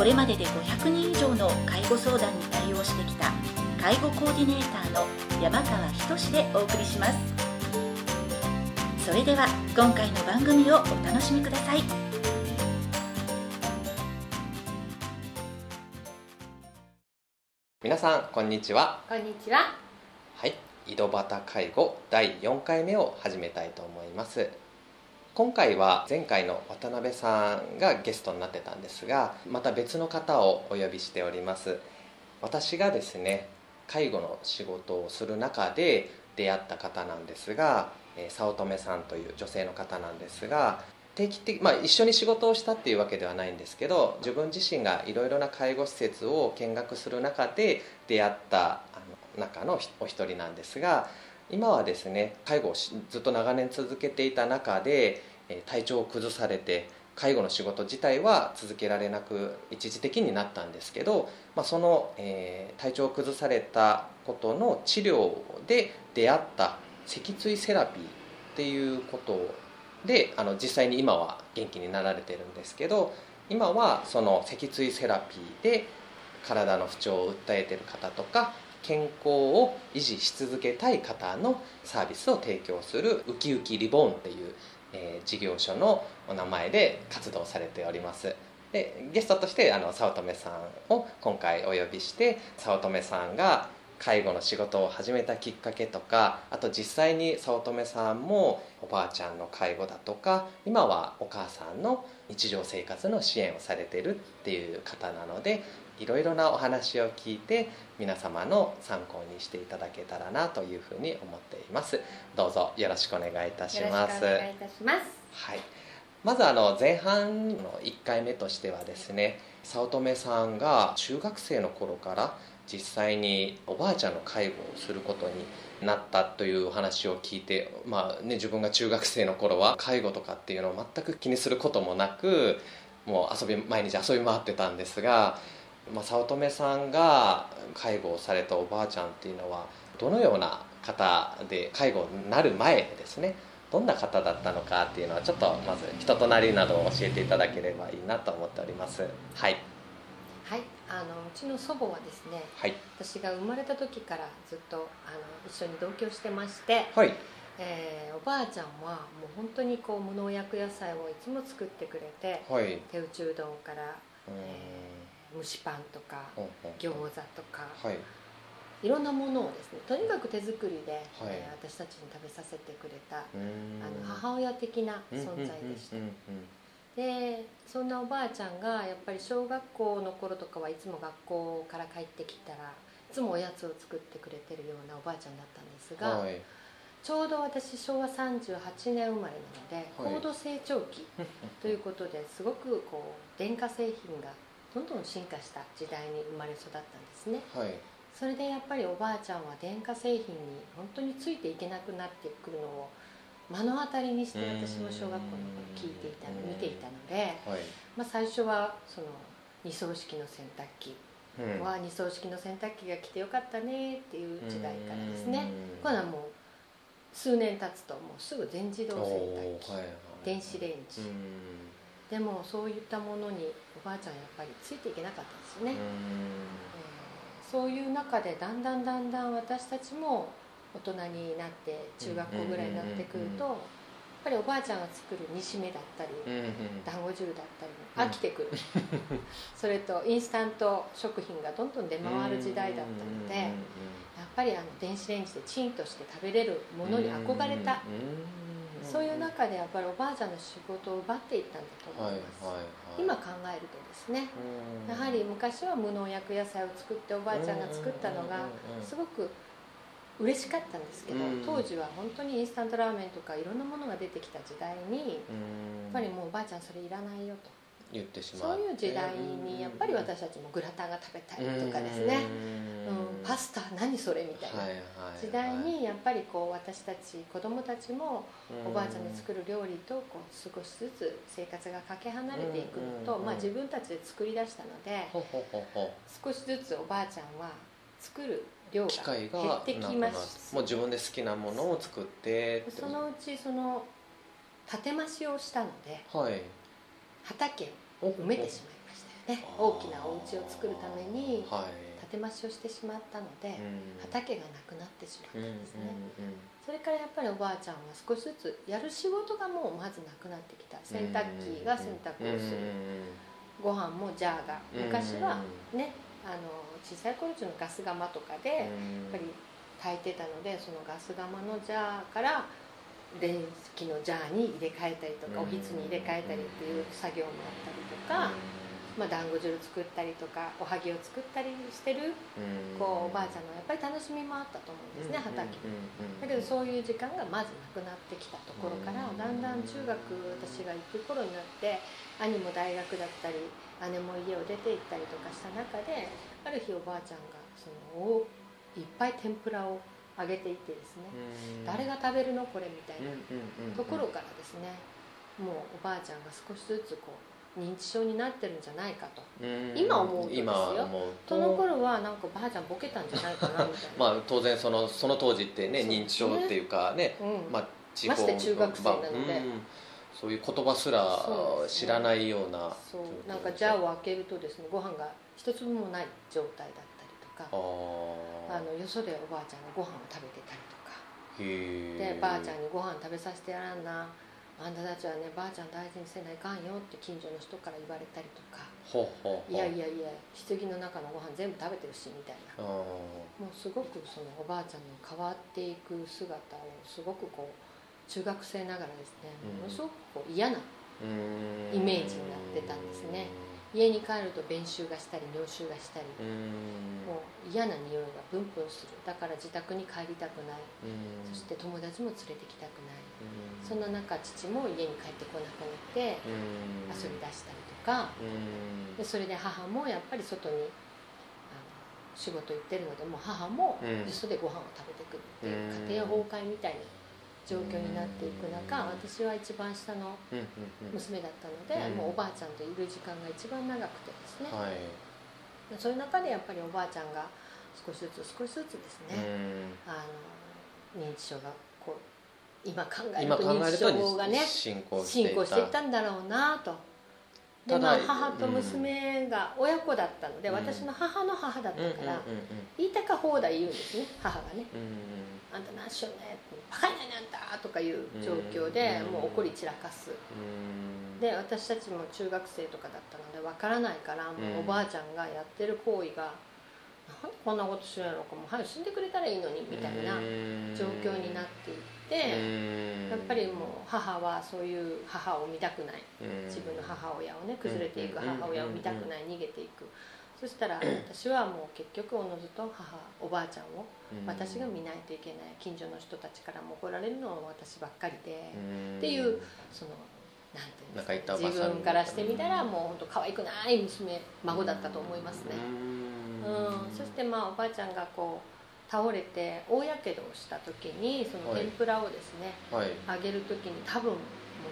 これまでで500人以上の介護相談に対応してきた介護コーディネーターの山川仁でお送りします。それでは今回の番組をお楽しみください。皆さんこんにちは。こんにちは。はい。井戸端介護第4回目を始めたいと思います今回は前回の渡辺さんがゲストになってたんですがまた別の方をお呼びしております。私がですね介護の仕事をする中で出会った方なんですが早乙女さんという女性の方なんですが定期的、まあ、一緒に仕事をしたっていうわけではないんですけど自分自身がいろいろな介護施設を見学する中で出会ったあの中のお一人なんですが今はですね介護をずっと長年続けていた中で体調を崩されて介護の仕事自体は続けられなく一時的になったんですけど、まあ、その、えー体調を崩されたことの治療で出会った脊椎セラピーっていうことであの実際に今は元気になられてるんですけど今はその脊椎セラピーで体の不調を訴えてる方とか健康を維持し続けたい方のサービスを提供するウキウキリボーンっていう、えー事業所のお名前で活動されております。でゲストとしてあの早乙女さんを今回お呼びして早乙女さんが介護の仕事を始めたきっかけとかあと実際に早乙女さんもおばあちゃんの介護だとか今はお母さんの日常生活の支援をされてるっていう方なのでいろいろなお話を聞いて皆様の参考にしていただけたらなというふうに思っています。どうぞよろしくお願いいたしよろますしくお願いいたします。はい、まずあの前半の1回目としてはですね早乙女さんが中学生の頃から実際におばあちゃんの介護をすることになったというお話を聞いて、まあね、自分が中学生の頃は介護とかっていうのを全く気にすることもなくもう遊び毎日遊び回ってたんですが、まあ、早乙女さんが介護をされたおばあちゃんっていうのはどのような方で介護になる前ですね。どんな方だったのかっていうのはちょっとまず人となりなどを教えていただければいいなと思っております。はい。はい、あのうちの祖母はですね、はい。私が生まれた時からずっとあの一緒に同居してまして、はい。えーおばあちゃんはもう本当にこう無農薬野菜をいつも作ってくれて、はい。手打ちうどんから、うえー蒸しパンとか餃子とか、はい。いろんなものをですねとにかく手作りで、はい。えー私たちに食べさせてくれたあの母親的な存在でした。でそんなおばあちゃんがやっぱり小学校の頃とかはいつも学校から帰ってきたらいつもおやつを作ってくれてるようなおばあちゃんだったんですが、うんはい。ちょうど私昭和38年生まれなので、はい。高度成長期ということですごくこう電化製品がどんどん進化した時代に生まれ育ったんですね。はい。それでやっぱりおばあちゃんは電化製品に本当についていけなくなってくるのを目の当たりにして私も小学校の頃聞いていたの見ていたので、はい。まあ、最初はその二層式の洗濯機。うん。は二層式の洗濯機が来てよかったねっていう時代からですね。うん。今度はもう数年経つともうすぐ全自動洗濯機、はいはい。電子レンジ、うんでもそういったものにおばあちゃんやっぱりついていけなかったんですよね、えーそういう中でだんだんだんだん私たちも大人になって中学校ぐらいになってくるとうんやっぱりおばあちゃんが作る煮しめだったり団子汁だったりも飽きてくる、それとインスタント食品がどんどん出回る時代だったので、やっぱりあの電子レンジでチンとして食べれるものに憧れた、そういう中でやっぱりおばあちゃんの仕事を奪っていったんだと思います、はいはいはい。今考えるとですね。うん。やはり昔は無農薬野菜を作っておばあちゃんが作ったのがうんすごく嬉しかったんですけどうん。当時は本当にインスタントラーメンとかいろんなものが出てきた時代にやっうんぱりもうおばあちゃんそれいらないよと言ってしまそういう時代にやっぱり私たちもグラタンが食べたいとかですね、うん、パスタ何それみたいな。時代にやっぱりこう私たち子供たちもおばあちゃんの作る料理とこう少しずつ生活がかけ離れていくのと、まあ、自分たちで作り出したので少しずつおばあちゃんは作る量が減ってきます。もう自分で好きなものを作って。そのうちその建て増しをしたので、はい、畑を埋めてしまいましたよね。大きなお家を作るために建て増しをしてしまったので、畑がなくなってしまったんですね、それからやっぱりおばあちゃんは少しずつやる仕事がもうまずなくなってきた。洗濯機が洗濯をする、ご飯もジャーが。昔はねあの小さい頃中のガス釜とかでやっぱり炊いてたのでそのガス釜のジャーから電気のジャーに入れ替えたりとかおひつに入れ替えたりっていう作業もあったりとか、まあ、団子汁作ったりとかおはぎを作ったりしてるこうおばあちゃんのやっぱり楽しみもあったと思うんですね畑。だけどそういう時間がまずなくなってきたところからだんだん中学私が行く頃になって兄も大学だったり姉も家を出て行ったりとかした中である日おばあちゃんがそのいっぱい天ぷらをあげていてですね。誰が食べるのこれみたいなところからですね。もうおばあちゃんが少しずつこう認知症になってるんじゃないかと。今思うとですよ。その頃はなんかばあちゃんボケたんじゃないかなみたいな。まあ当然そのその当時ってね認知症っていうかね、うん、まあまして中学生なので、そういう言葉すら知らないようなそう、ね、なんかジャーを開けるとですねご飯が一粒もない状態だっか。あのよそでおばあちゃんがご飯を食べてたりとか。でばあちゃんにご飯食べさせてやらんな。あんたたちはねばあちゃん大事にせないかんよって近所の人から言われたりとか。いやいやいや棺の中のご飯全部食べてるしみたいな。もうすごくそのおばあちゃんの変わっていく姿をすごくこう中学生ながらですねものすごくこう嫌なイメージになってたんですね。家に帰ると便臭がしたり尿臭がしたりもう嫌な匂いがプンプンする。だから自宅に帰りたくない。そして友達も連れてきたくない。そんな中父も家に帰ってこなくなって遊び出したりとか。でそれで母もやっぱり外に仕事行ってるのでもう母もよそでご飯を食べてくるっていう家庭崩壊みたいな状況になっていく中私は一番下の娘だったので、もうおばあちゃんといる時間が一番長くてですね、はい、そういう中でやっぱりおばあちゃんが少しずつ少しずつですね、あの認知症がこう今考えると認知症がね進行していったんだろうなと。でまあ母と娘が親子だったので、私の母の母だったから、言いたか放題言うんですね母がね、あんた何しようねバカにないなんだとかいう状況でもう怒り散らかす。で私たちも中学生とかだったのでわからないからもうおばあちゃんがやってる行為がなんでこんなことするんやろうかもう早く死んでくれたらいいのにみたいな状況になっていってやっぱりもう母はそういう母を見たくない。自分の母親をね崩れていく母親を見たくない逃げていく。そしたら私はもう結局おのずと母おばあちゃんを私が見ないといけない。近所の人たちからも怒られるのは私ばっかりで。っていうそのなんていうんですか自分からしてみたらもう本当可愛くない娘孫だったと思いますね。うん。そしてまあおばあちゃんがこう倒れて大やけどをした時にその天ぷらをですね、はい、揚げる時に多分も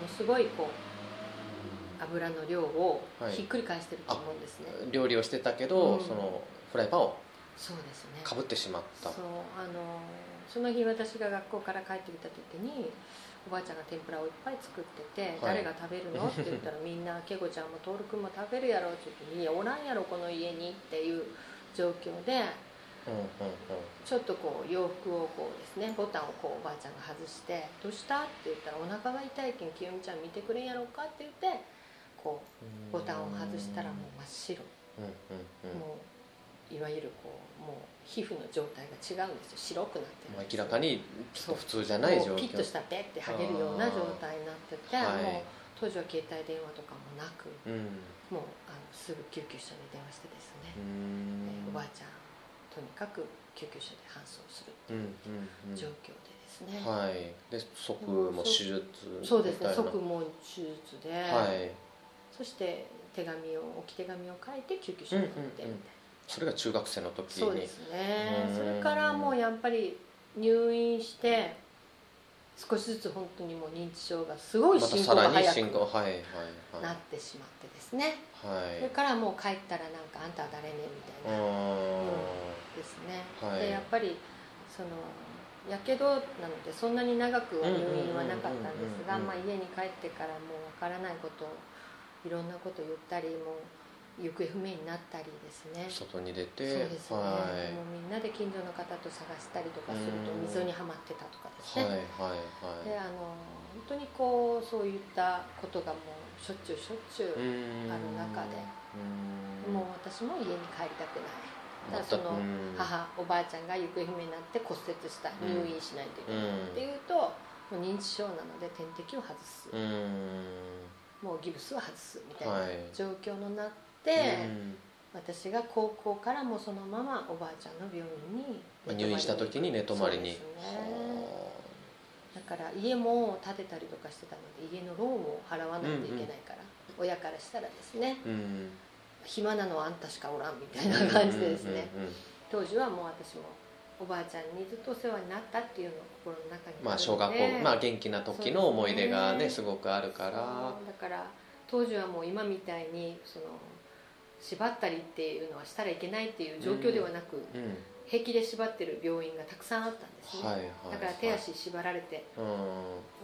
のすごいこう油の量をひっくり返してると思うんですね、はい、料理をしてたけど、うん、そのフライパンをそうですね。かぶってしまった。そうあのその日私が学校から帰ってきた時におばあちゃんが天ぷらをいっぱい作ってて「はい、誰が食べるの?」って言ったら みんな「けごちゃんも徹君も食べるやろ」って言って「いやおらんやろこの家に」っていう状況で、ちょっとこう洋服をこうですねボタンをこうおばあちゃんが外して「どうした?」って言ったら「お腹が痛いけん清美ちゃん見てくれんやろうか」って言ってこうボタンを外したらもう真っ白、もういわゆるこうもう皮膚の状態が違うんですよ。白くなってる明らかに普通じゃない状況。ピッとしたペッて剥げるような状態になってて、もう当時は携帯電話とかもなく、うん、もうあのすぐ救急車に電話してですね、おばあちゃんとにかく救急車で搬送するっていう状況でですね、はい。で即も手術そうですね。即も手術で、はい、そして手紙を置き手紙を書いて救急車に乗ってみたいな、それが中学生の時に。そうですね。うん。それからもうやっぱり入院して少しずつ本当にもう認知症がすごい進行が早くなってしまってですね。はい。それからもう帰ったらなんかあんたは誰ね？みたいなうですね、はいでやっぱりそのやけどなのでそんなに長くは入院はなかったんですが、家に帰ってからもうわからないことをいろんなことを言ったりもう行方不明になったりですね。ん外に出てそうですね、はい。もうみんなで近所の方と探したりとかするとうん。溝にはまってたとかですはいね、はいはい。であの本当にこうそういったことがもうしょっちゅうしょっちゅう、うんある中でうん。もう私も家に帰りたくないた。だそのうん。母おばあちゃんが行方不明になって骨折したうん。入院しないといけないっていうと、もう認知症なので点滴を外す、うん。もうギブスを外すみたいはない。状況になって、うん。私が高校からもそのままおばあちゃんの病院にまあ入院した時に寝泊まりに。ね。だから家も建てたりとかしてたので家のローンを払わないといけないから、親からしたらですね。うん暇なのはあんたしかおらんみたいな感じでですね、うん。うんうん当時はもう私もおばあちゃんにずっとお世話になったっていうのが心の中にまあ小学校まあ元気な時の思い出がねすそうごくあるから。だから当時はもう今みたいにその縛ったりっていうのはしたらいけないっていう状況ではなく、うん。平気で縛ってる病院がたくさんあったんですね、はいはいだから手足縛られてう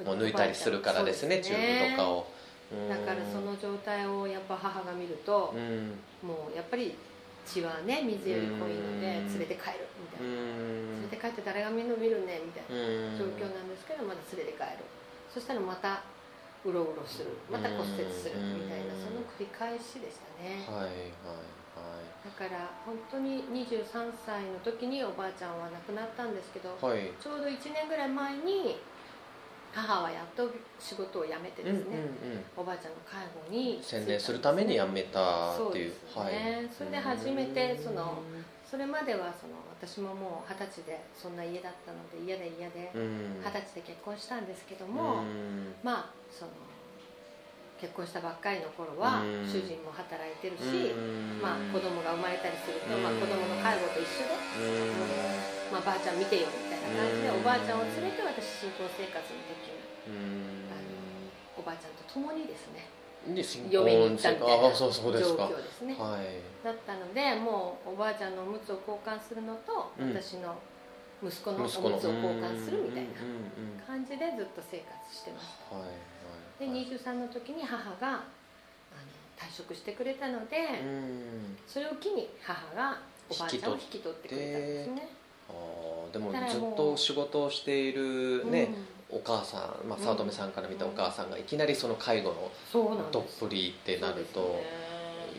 ん。もう抜いたりするからですねですねーブとかを。うんだからその状態をやっぱ母が見るとう、ん。もうやっぱり血はね水より濃いのでうん。連れて帰るみたういな、ん。連れて帰って誰が見るの見るねみたいなうん。状況なんですけどまた連れて帰る。そしたらまたうろうろする。また骨折するみたいなうん。その繰り返しでしたね。はいはいはい。だから本当に23歳の時におばあちゃんは亡くなったんですけどはい。ちょうど1年ぐらい前に母はやっと仕事を辞めてですね、おばあちゃんの介護に専念するために辞めたっていうそうですね。それで初めてそのそれまではその私ももう二十歳でそんな家だったので嫌で嫌でうん。二十歳で結婚したんですけどうも、ん。まあその結婚したばっかりの頃はうん。主人も働いてるし、うん。まあ、子供が生まれたりすると、うん。まあ、子供の介護と一緒で、うんまあ、ばあちゃん見てよみたいな感じで、うん。おばあちゃんを連れて私新婚生活の時にうん。あのおばあちゃんと共にですね。で嫁に行ったみたいなあそうそうですか。状況ですね。はい。だったのでもうおばあちゃんのおむつを交換するのと、うん。私の息子のおむつを交換するみたいな感じでずっと生活してましたはいではい23の時に母があの退職してくれたので、うん。それを機に母がおばあちゃんを引き取ってくれたんですねでもずっと仕事をしているね、お母さん、まあ、うん。早乙女さんから見たお母さんがいきなりその介護のそうなんどっぷりってなると、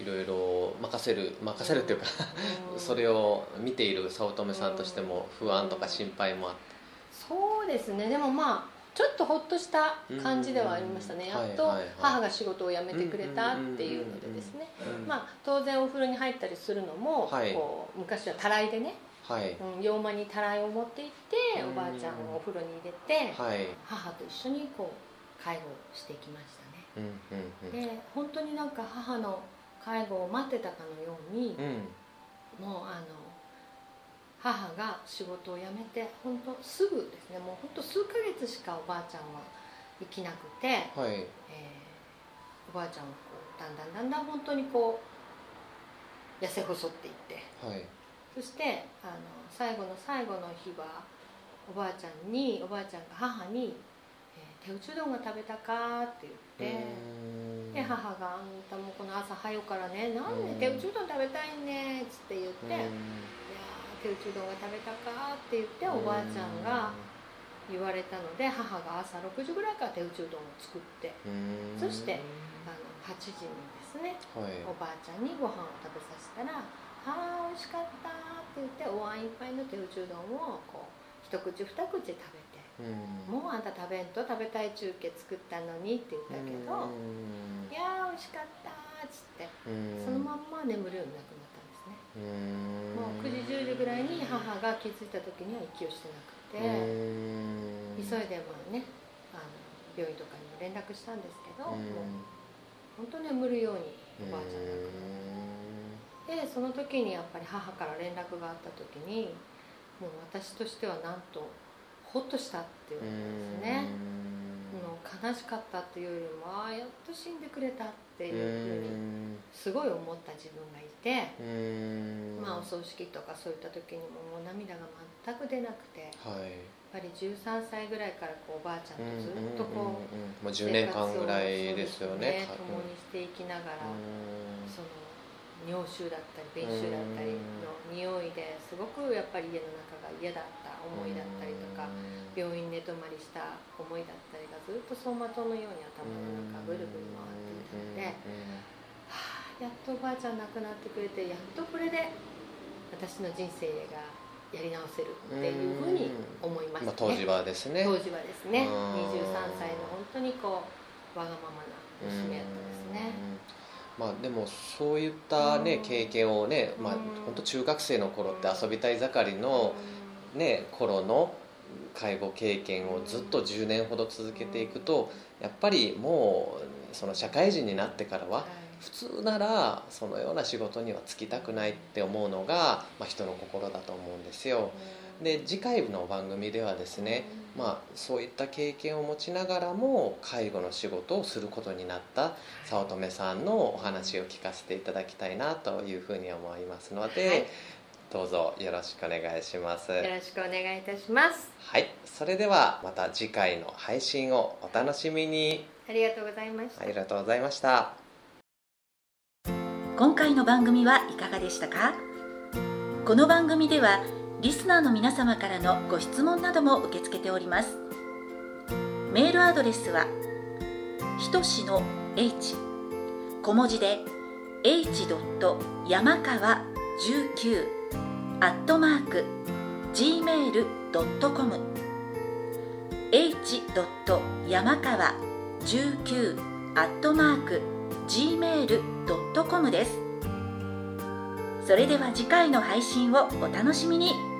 いろいろ任せる任せるっていうか、うん。それを見ている早乙女さんとしても不安とか心配もあって、そうですね。でもまあちょっとほっとした感じではありましたね、うんやっと母が仕事を辞めてくれたっていうのでですね、まあ当然お風呂に入ったりするのも、はい。こう昔はたらいでね、はい。うん、洋間にたらいを持って行って、うん。おばあちゃんをお風呂に入れて、はい。母と一緒にこう介護していきましたね。うんうんうん。で本当になんか母の介護を待ってたかのように、うん。もうあの母が仕事を辞めて本当すぐですねもう本当数ヶ月しかおばあちゃんは生きなくて、はい。えーおばあちゃんはこうだんだんだんだん本当にこう痩せ細っていってはいそしてあの最後の最後の日はおばあちゃんにおばあちゃんが母に「えー手打ちうどんが食べたか?」って言って。うんで母が「あんたもこの朝早うからねなんで手打ちうどん食べたいね」っつって言って「いやー手打ちうどんが食べたか?」って言っておばあちゃんが言われたので母が朝6時ぐらいから手打ちうどんを作ってうんそしてあの8時にですねはいおばあちゃんにご飯を食べさせたら「あー美味しかった」って言ってお椀いっぱいの手打ちうどんをこう一口二口食べてうん「もうあんた食べんと食べたい中継作ったのに」って言ったけどうん「いやー美味しかった」っつってうん。そのまんま眠るようになくなったんですね。うん。もう9時10時ぐらいに母が気づいた時には息をしてなくてうん。急いでまあねあの病院とかにも連絡したんですけど、うん。もう本当眠るようにおばあちゃん亡くなってでその時にやっぱり母から連絡があった時にもう私としてはなんとほっとしたっていうんですね。もう悲しかったっていうよりもああやっと死んでくれたっていうふうにすごい思った自分がいてまあお葬式とかそういった時にももう涙が全く出なくて、はい、やっぱり13歳ぐらいからこうおばあちゃんとずっとこう,、まあ、10年間ぐらいですよね共にしていきながらその尿臭だったり便臭だったりの匂いですごくやっぱり家の中が嫌だった思いだったりとか病院寝泊まりした思いだったりがずっと走馬灯のように頭の中ぐるぐる回っていたので、はあ、やっとおばあちゃん亡くなってくれてやっとこれで私の人生がやり直せるっていうふうに思いました当時はですね。当時はですね。23歳の本当にこうわがままな娘やったですね。まあ、でもそういったね経験をね、まあ、本当中学生の頃って遊びたい盛りのね頃の介護経験をずっと10年ほど続けていくとやっぱりもうその社会人になってからは普通ならそのような仕事には就きたくないって思うのが、まあ、人の心だと思うんですよ。で次回の番組ではですね、まあ、そういった経験を持ちながらも介護の仕事をすることになった早乙女さんのお話を聞かせていただきたいなというふうに思いますので、はい、どうぞよろしくお願いしますよろしくお願いいたします。はい。それではまた次回の配信をお楽しみに。ありがとうございました。ありがとうございました。今回の番組はいかがでしたか？この番組ではリスナーの皆様からのご質問なども受け付けておりますメールアドレスはひとしの h 小文字で h. 山川19アットマーク gmail.com h. 山川19アットマーク gmail.com ですそれでは次回の配信をお楽しみに